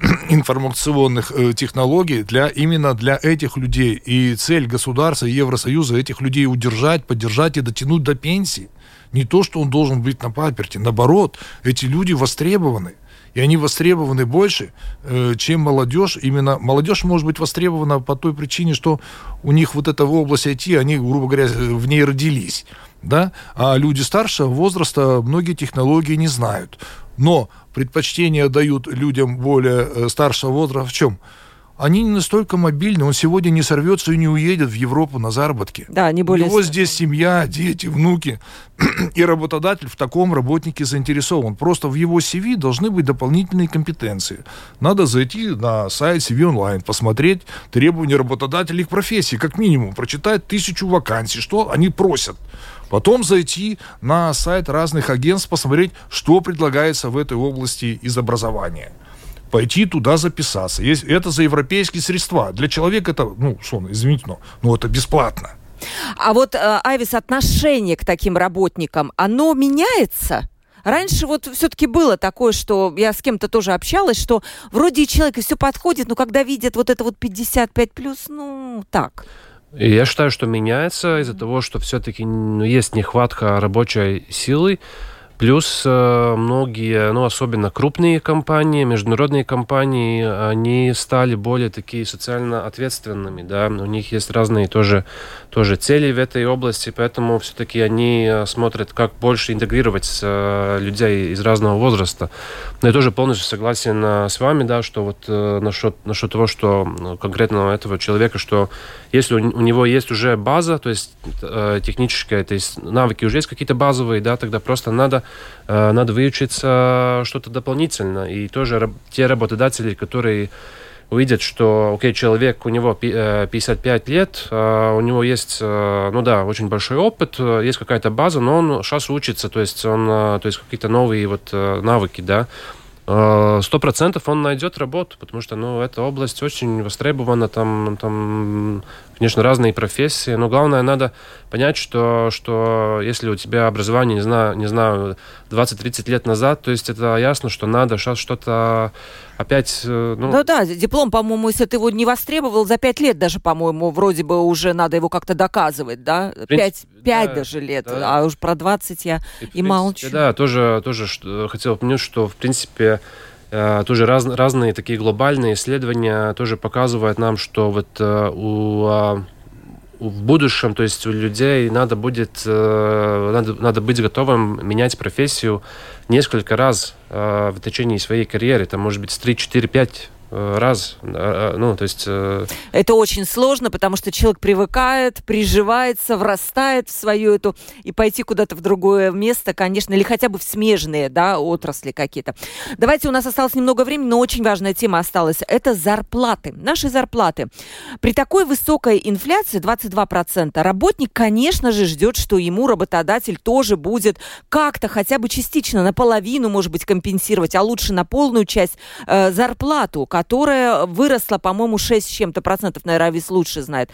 *clears throat* информационных э, технологий для именно для этих людей. И цель государства Евросоюза этих людей удержать, поддержать и дотянуть до пенсии. Не то, что он должен быть на паперте. Наоборот, эти люди востребованы. И они востребованы больше, э, чем молодежь. Именно молодежь может быть востребована по той причине, что у них вот эта область IT, они, грубо говоря, в ней родились. Да? А люди старшего возраста многие технологии не знают. Но предпочтение дают людям более э, старшего возраста в чем? Они не настолько мобильны, он сегодня не сорвется и не уедет в Европу на заработки. Да, они более... У него здесь семья, дети, внуки, *clears throat* и работодатель в таком работнике заинтересован. Просто в его CV должны быть дополнительные компетенции. Надо зайти на сайт CV онлайн, посмотреть требования работодателей к профессии, как минимум, прочитать тысячу вакансий, что они просят. Потом зайти на сайт разных агентств, посмотреть, что предлагается в этой области из образования пойти туда записаться. Есть, это за европейские средства. Для человека это, ну, что, извините, но ну, это бесплатно. А вот, э, Айвис, отношение к таким работникам, оно меняется? Раньше вот все-таки было такое, что я с кем-то тоже общалась, что вроде человек и все подходит, но когда видят вот это вот 55 плюс, ну так. Я считаю, что меняется из-за того, что все-таки ну, есть нехватка рабочей силы. Плюс э, многие, ну, особенно крупные компании, международные компании, они стали более такие социально ответственными, да, у них есть разные тоже, тоже цели в этой области, поэтому все-таки они э, смотрят, как больше интегрировать э, людей из разного возраста. Но я тоже полностью согласен с вами, да, что вот насчет, насчет того, что конкретно этого человека, что если у него есть уже база, то есть техническая, то есть навыки уже есть какие-то базовые, да, тогда просто надо надо выучиться что-то дополнительно. И тоже те работодатели, которые увидят, что, окей, человек, у него 55 э, лет, э, у него есть, ну да, очень большой опыт, есть какая-то база, но он сейчас учится, то есть он, то есть какие-то новые вот навыки, да, сто процентов он найдет работу, потому что, ну, эта область очень востребована, там, там конечно, разные профессии, но главное, надо понять, что, что если у тебя образование, не знаю, не знаю 20-30 лет назад, то есть это ясно, что надо сейчас что-то опять... Э, ну... ну да, диплом, по-моему, если ты его не востребовал за 5 лет даже, по-моему, вроде бы уже надо его как-то доказывать, да? Принципе, 5, 5 да, даже лет, да. а уж про 20 я и, и принципе, молчу. Да, тоже, тоже что, хотел упомянуть, что, в принципе, Э, тоже раз, разные такие глобальные исследования тоже показывают нам, что вот э, у а, в будущем, то есть у людей надо будет, э, надо, надо быть готовым менять профессию несколько раз в течение своей карьеры. Это может быть с 3, 4, 5 Э, раз, э, ну, то есть... Э, это очень сложно, потому что человек привыкает, приживается, врастает в свою эту, и пойти куда-то в другое место, конечно, или хотя бы в смежные, да, отрасли какие-то. Давайте, у нас осталось немного времени, но очень важная тема осталась. Это зарплаты. Наши зарплаты. При такой высокой инфляции, 22%, работник, конечно же, ждет, что ему работодатель тоже будет как-то хотя бы частично, наполовину, может быть, компенсировать, а лучше на полную часть э, зарплату, которая выросла, по-моему, 6 с чем-то процентов, наверное, Авис лучше знает.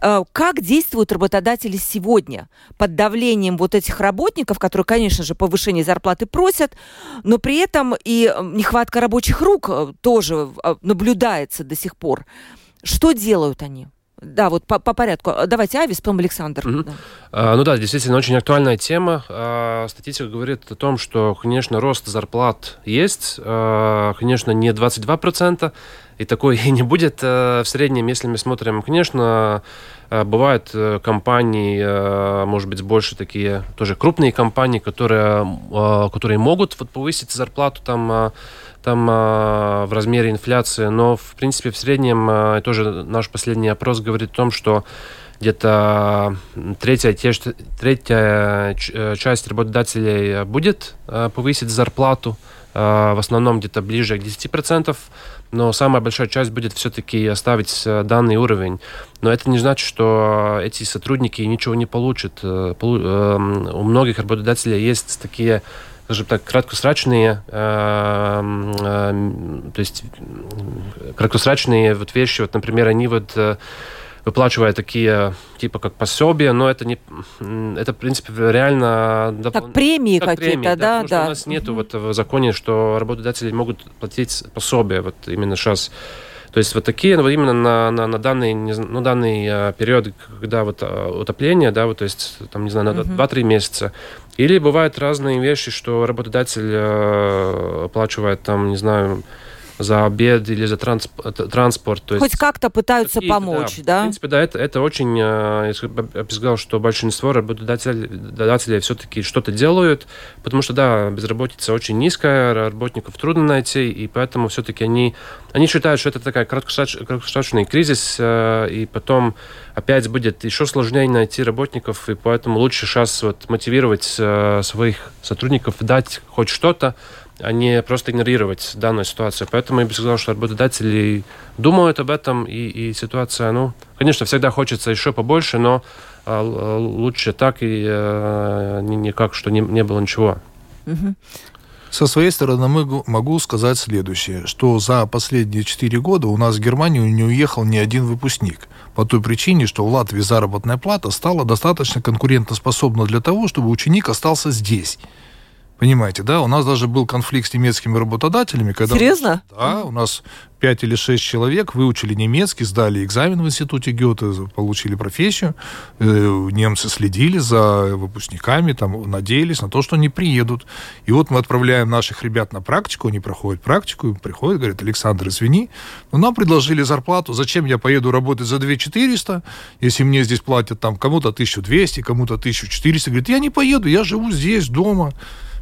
Э, как действуют работодатели сегодня под давлением вот этих работников, которые, конечно же, повышение зарплаты просят, но при этом и э, нехватка рабочих рук э, тоже наблюдается до сих пор. Что делают они? Да, вот по, по порядку. Давайте Авис, потом Александр. Угу. Да. А, ну да, действительно, очень актуальная тема. А, статистика говорит о том, что, конечно, рост зарплат есть. А, конечно, не 22%, и такой *laughs* и не будет в среднем, если мы смотрим. Конечно, бывают э, компании, может быть, больше такие тоже крупные компании, которые, которые могут вот, повысить зарплату там там а, в размере инфляции, но в принципе в среднем а, тоже наш последний опрос говорит о том, что где-то третья, третья часть работодателей будет повысить зарплату, в основном где-то ближе к 10%, но самая большая часть будет все-таки оставить данный уровень. Но это не значит, что эти сотрудники ничего не получат. У многих работодателей есть такие скажем так, краткосрочные, э, э, то есть краткосрочные вот вещи, вот, например, они вот э, выплачивая такие типа как пособия, но это не это в принципе реально как премии как какие-то, да, да. да. У нас нету вот в законе, что работодатели могут платить пособия вот именно сейчас. То есть вот такие, вот именно на, на, на данный, ну, данный э, период, когда вот э, утопление, да, вот, то есть, там, не знаю, на uh-huh. 2-3 месяца. Или бывают разные вещи, что работодатель э, оплачивает, там, не знаю, за обед или за трансп транспорт. То Хоть как-то пытаются такие, помочь, да, да? В принципе, да, это, это очень... Я бы сказал, что большинство работодателей все-таки что-то делают, потому что, да, безработица очень низкая, работников трудно найти, и поэтому все-таки они, они считают, что это такая краткосрочный кризис, э, и потом опять будет еще сложнее найти работников, и поэтому лучше сейчас вот мотивировать э, своих сотрудников, дать хоть что-то, а не просто игнорировать данную ситуацию. Поэтому я бы сказал, что работодатели думают об этом, и, и ситуация, ну, конечно, всегда хочется еще побольше, но а, лучше так и а, не, не как, что не, не было ничего. Со своей стороны могу, могу сказать следующее, что за последние четыре года у нас в Германию не уехал ни один выпускник. По той причине, что в Латвии заработная плата стала достаточно конкурентоспособна для того, чтобы ученик остался здесь. Понимаете, да? У нас даже был конфликт с немецкими работодателями. Когда Серьезно? да, у нас пять или шесть человек выучили немецкий, сдали экзамен в институте Гёте, получили профессию. Э, немцы следили за выпускниками, там, надеялись на то, что они приедут. И вот мы отправляем наших ребят на практику, они проходят практику, приходят, говорят, Александр, извини, но нам предложили зарплату, зачем я поеду работать за 2 400, если мне здесь платят там кому-то 1200, кому-то 1400. Говорит, я не поеду, я живу здесь, дома.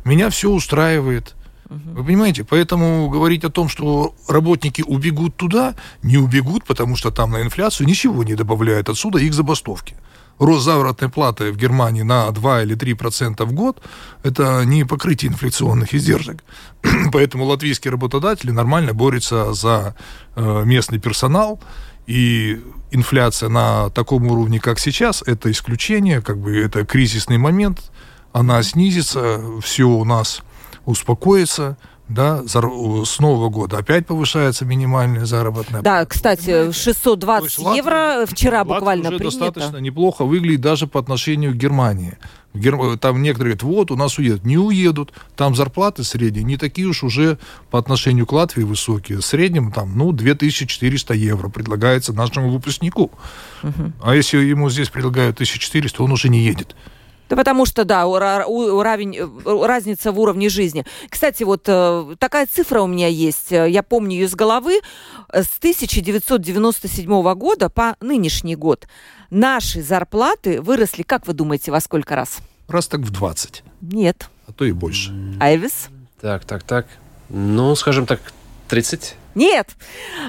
Меня все устраивает. Вы понимаете? Поэтому говорить о том, что работники убегут туда, не убегут, потому что там на инфляцию ничего не добавляет отсюда их забастовки. Рост заработной платы в Германии на 2 или 3 процента в год – это не покрытие инфляционных издержек. *clears throat* Поэтому латвийские работодатели нормально борются за э, местный персонал, и инфляция на таком уровне, как сейчас, это исключение, как бы это кризисный момент – она снизится, все у нас успокоится, да, с Нового года опять повышается минимальная заработная Да, кстати, 620 евро Латвия, вчера Латвия буквально уже принято. достаточно неплохо выглядит даже по отношению к Германии. Там некоторые говорят, вот, у нас уедут. Не уедут. Там зарплаты средние не такие уж уже по отношению к Латвии высокие. В среднем там, ну, 2400 евро предлагается нашему выпускнику. Угу. А если ему здесь предлагают 1400, он уже не едет. Да потому что, да, уровень, э, разница в уровне жизни. Кстати, вот э, такая цифра у меня есть, э, я помню ее с головы, с 1997 года по нынешний год наши зарплаты выросли, как вы думаете, во сколько раз? Раз так в 20. Нет. А то и больше. Айвис? Так, так, так. Ну, скажем так, 30. Нет.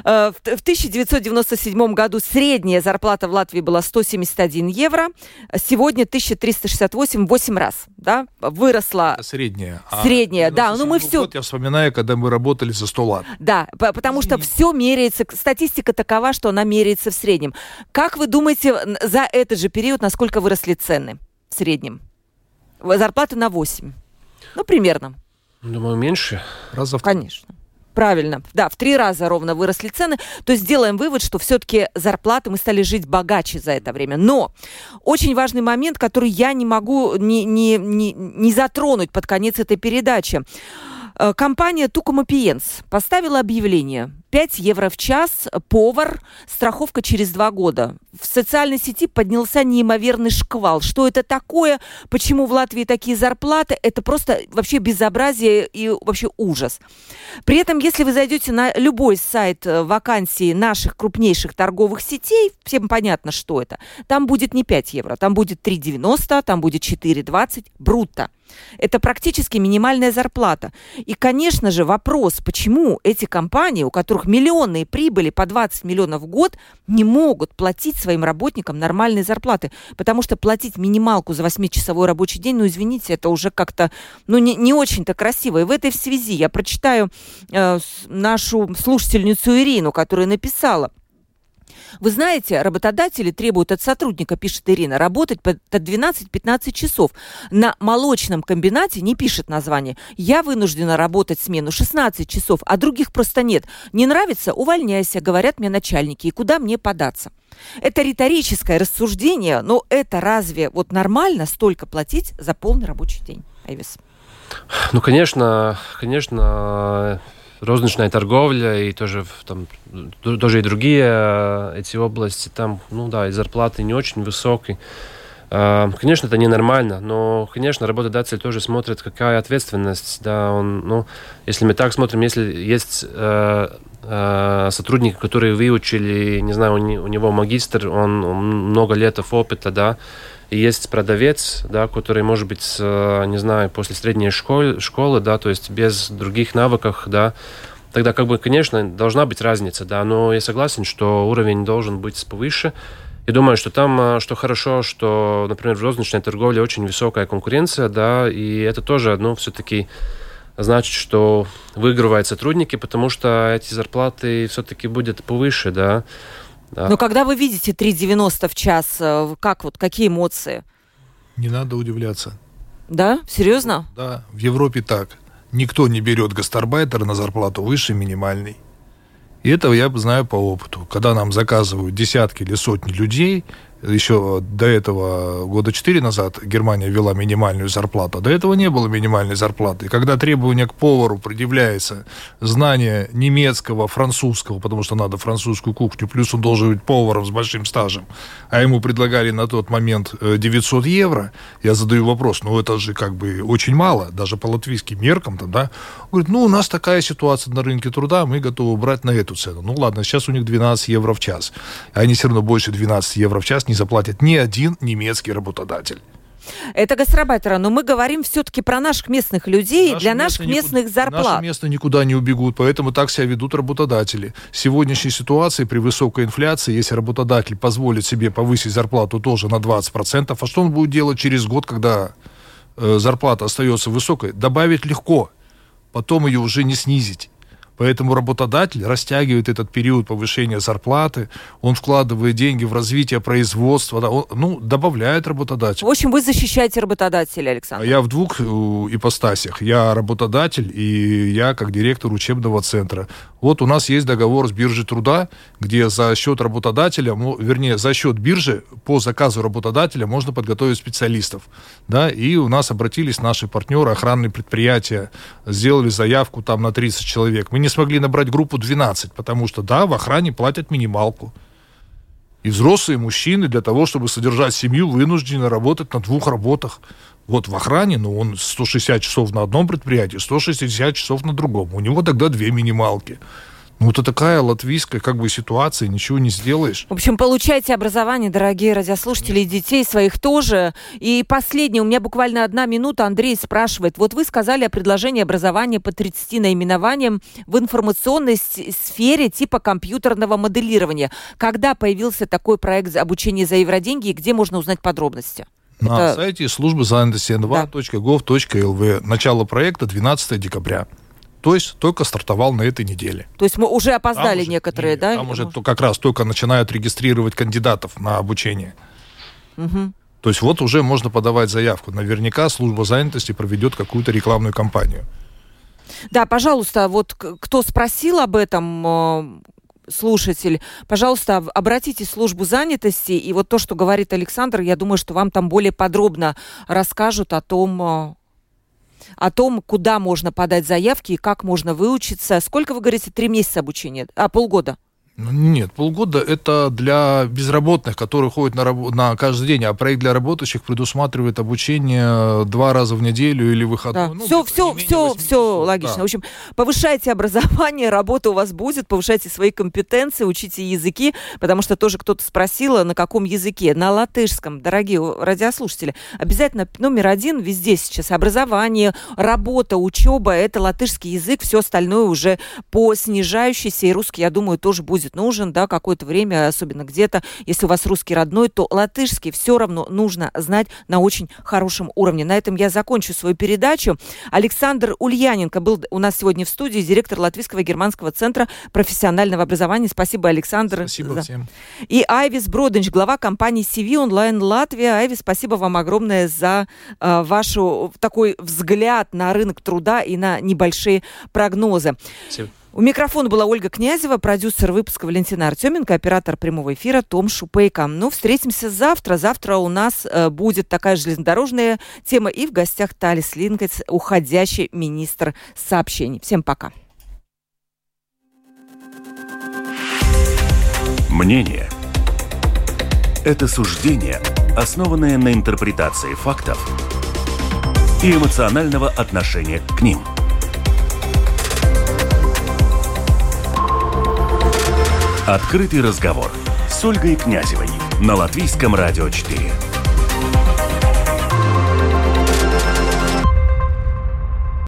Э, в 1997 году средняя зарплата в Латвии была 171 евро. Сегодня 1368, 8 раз. Да? Выросла. Это средняя. А средняя, да. Ну, мы все... Вот я вспоминаю, когда мы работали за 100 лат. Да, потому что все меряется, статистика такова, что она меряется в среднем. Как вы думаете, за этот же период, насколько выросли цены в среднем? Зарплаты на 8. Ну, примерно. Думаю, меньше. Раза в... Конечно. Правильно. Да, в три раза ровно выросли цены. То есть делаем вывод, что все-таки зарплаты мы стали жить богаче за это время. Но очень важный момент, который я не могу не, не, не, не затронуть под конец этой передачи. Э, компания Тукомапиенс поставила объявление 5 евро в час, повар, страховка через два года. В социальной сети поднялся неимоверный шквал. Что это такое? Почему в Латвии такие зарплаты? Это просто вообще безобразие и вообще ужас. При этом, если вы зайдете на любой сайт э, вакансии наших крупнейших торговых сетей, всем понятно, что это. Там будет не 5 евро, там будет 3,90, там будет 4,20 брутто. Это практически минимальная зарплата. И, конечно же, вопрос, почему эти компании, у которых миллионные прибыли по 20 миллионов в год, не могут платить своим работникам нормальные зарплаты. Потому что платить минималку за 8-часовой рабочий день, ну, извините, это уже как-то, ну, не, не очень-то красиво. И в этой связи я прочитаю э, нашу слушательницу Ирину, которая написала – вы знаете, работодатели требуют от сотрудника, пишет Ирина, работать по 12-15 часов. На молочном комбинате не пишет название. Я вынуждена работать смену 16 часов, а других просто нет. Не нравится? Увольняйся, говорят мне начальники. И куда мне податься? Это риторическое рассуждение, но это разве вот нормально столько платить за полный рабочий день, Айвис? Ну, конечно, конечно, розничная торговля и тоже там тоже и другие э, эти области там ну да и зарплаты не очень высокие э, Конечно, это ненормально, но, конечно, работодатель тоже смотрит, какая ответственность. Да, он, ну, если мы так смотрим, если есть э, э, сотрудники, которые выучили, не знаю, у, не, у него магистр, он, много лет опыта, да, есть продавец, да, который, может быть, не знаю, после средней школы, школы, да, то есть без других навыков, да, тогда, как бы, конечно, должна быть разница, да, но я согласен, что уровень должен быть повыше. И думаю, что там, а, что хорошо, что, например, в розничной торговле очень высокая конкуренция, да, и это тоже, ну, все-таки значит, что выигрывают сотрудники, потому что эти зарплаты все-таки будут повыше, да. Да. Но когда вы видите 3,90 в час, э, как вот, какие эмоции? Не надо удивляться. Да? Серьезно? Да, в Европе так. Никто не берет гастарбайтера на зарплату выше минимальной. И это я знаю по опыту. Когда нам заказывают десятки или сотни людей, еще до этого года четыре назад Германия ввела минимальную зарплату. До этого не было минимальной зарплаты. И когда требование к повару предъявляется знание немецкого, французского, потому что надо французскую кухню, плюс он должен быть поваром с большим стажем, а ему предлагали на тот момент 900 э, евро, я задаю вопрос, ну это же как бы очень мало, даже по латвийским меркам, там, да? Он говорит, ну у нас такая ситуация на рынке труда, мы готовы брать на эту цену. Ну ладно, сейчас у них 12 евро в час. Они все равно больше 12 евро в час не заплатит ни один немецкий работодатель. Это гастарбайтера, но мы говорим все-таки про наших местных людей, наши для наших местных никуда, зарплат. Наши местные никуда не убегут, поэтому так себя ведут работодатели. В сегодняшней ситуации при высокой инфляции, если работодатель позволит себе повысить зарплату тоже на 20%, а что он будет делать через год, когда э, зарплата остается высокой? Добавить легко, потом ее уже не снизить. Поэтому работодатель растягивает этот период повышения зарплаты, он вкладывает деньги в развитие производства, да, он, ну, добавляет работодатель. В общем, вы защищаете работодателя, Александр. Я в двух э, ипостасях. Я работодатель и я как директор учебного центра. Вот у нас есть договор с биржей труда, где за счет работодателя, вернее, за счет биржи по заказу работодателя можно подготовить специалистов. Да, и у нас обратились наши партнеры, охранные предприятия, сделали заявку там на 30 человек. Мы не смогли набрать группу 12, потому что, да, в охране платят минималку. И взрослые мужчины для того, чтобы содержать семью, вынуждены работать на двух работах. Вот в охране, ну, он 160 часов на одном предприятии, 160 часов на другом. У него тогда две минималки. Ну, это такая латвийская как бы ситуация, ничего не сделаешь. В общем, получайте образование, дорогие радиослушатели, и детей своих тоже. И последнее, у меня буквально одна минута, Андрей спрашивает. Вот вы сказали о предложении образования по 30 наименованиям в информационной сфере типа компьютерного моделирования. Когда появился такой проект обучения за евроденьги и где можно узнать подробности? На Это... сайте службы занятости n2.gov.lv. Начало проекта 12 декабря. То есть только стартовал на этой неделе. То есть мы уже опоздали там некоторые, нет, да? Там уже то, как раз только начинают регистрировать кандидатов на обучение. Угу. То есть вот уже можно подавать заявку. Наверняка служба занятости проведет какую-то рекламную кампанию. Да, пожалуйста, вот кто спросил об этом, э, слушатель, пожалуйста, обратите в службу занятости, и вот то, что говорит Александр, я думаю, что вам там более подробно расскажут о том, э, о том, куда можно подать заявки и как можно выучиться. Сколько, вы говорите, три месяца обучения? А, полгода? Ну, нет, полгода это для безработных, которые ходят на, раб- на каждый день, а проект для работающих предусматривает обучение два раза в неделю или выходной. Да. Ну, все, все, все, 8 все логично. да. В общем, повышайте образование, работа у вас будет, повышайте свои компетенции, учите языки, потому что тоже кто-то спросил, на каком языке. На латышском, дорогие радиослушатели. Обязательно номер один везде сейчас образование, работа, учеба, это латышский язык, все остальное уже по снижающейся, и русский, я думаю, тоже будет нужен, да, какое-то время, особенно где-то, если у вас русский родной, то латышский все равно нужно знать на очень хорошем уровне. На этом я закончу свою передачу. Александр Ульяненко был у нас сегодня в студии, директор Латвийского германского центра профессионального образования. Спасибо, Александр. Спасибо за- всем. И Айвис Броденч, глава компании CV Онлайн Латвия. Айвис, спасибо вам огромное за э, вашу такой взгляд на рынок труда и на небольшие прогнозы. Спасибо. У микрофона была Ольга Князева, продюсер выпуска Валентина Артеменко, оператор прямого эфира Том Шупейко. Ну, встретимся завтра. Завтра у нас э, будет такая железнодорожная тема и в гостях Талис Линкетс, уходящий министр сообщений. Всем пока. Мнение – это суждение, основанное на интерпретации фактов и эмоционального отношения к ним. Открытый разговор с Ольгой Князевой на Латвийском радио 4.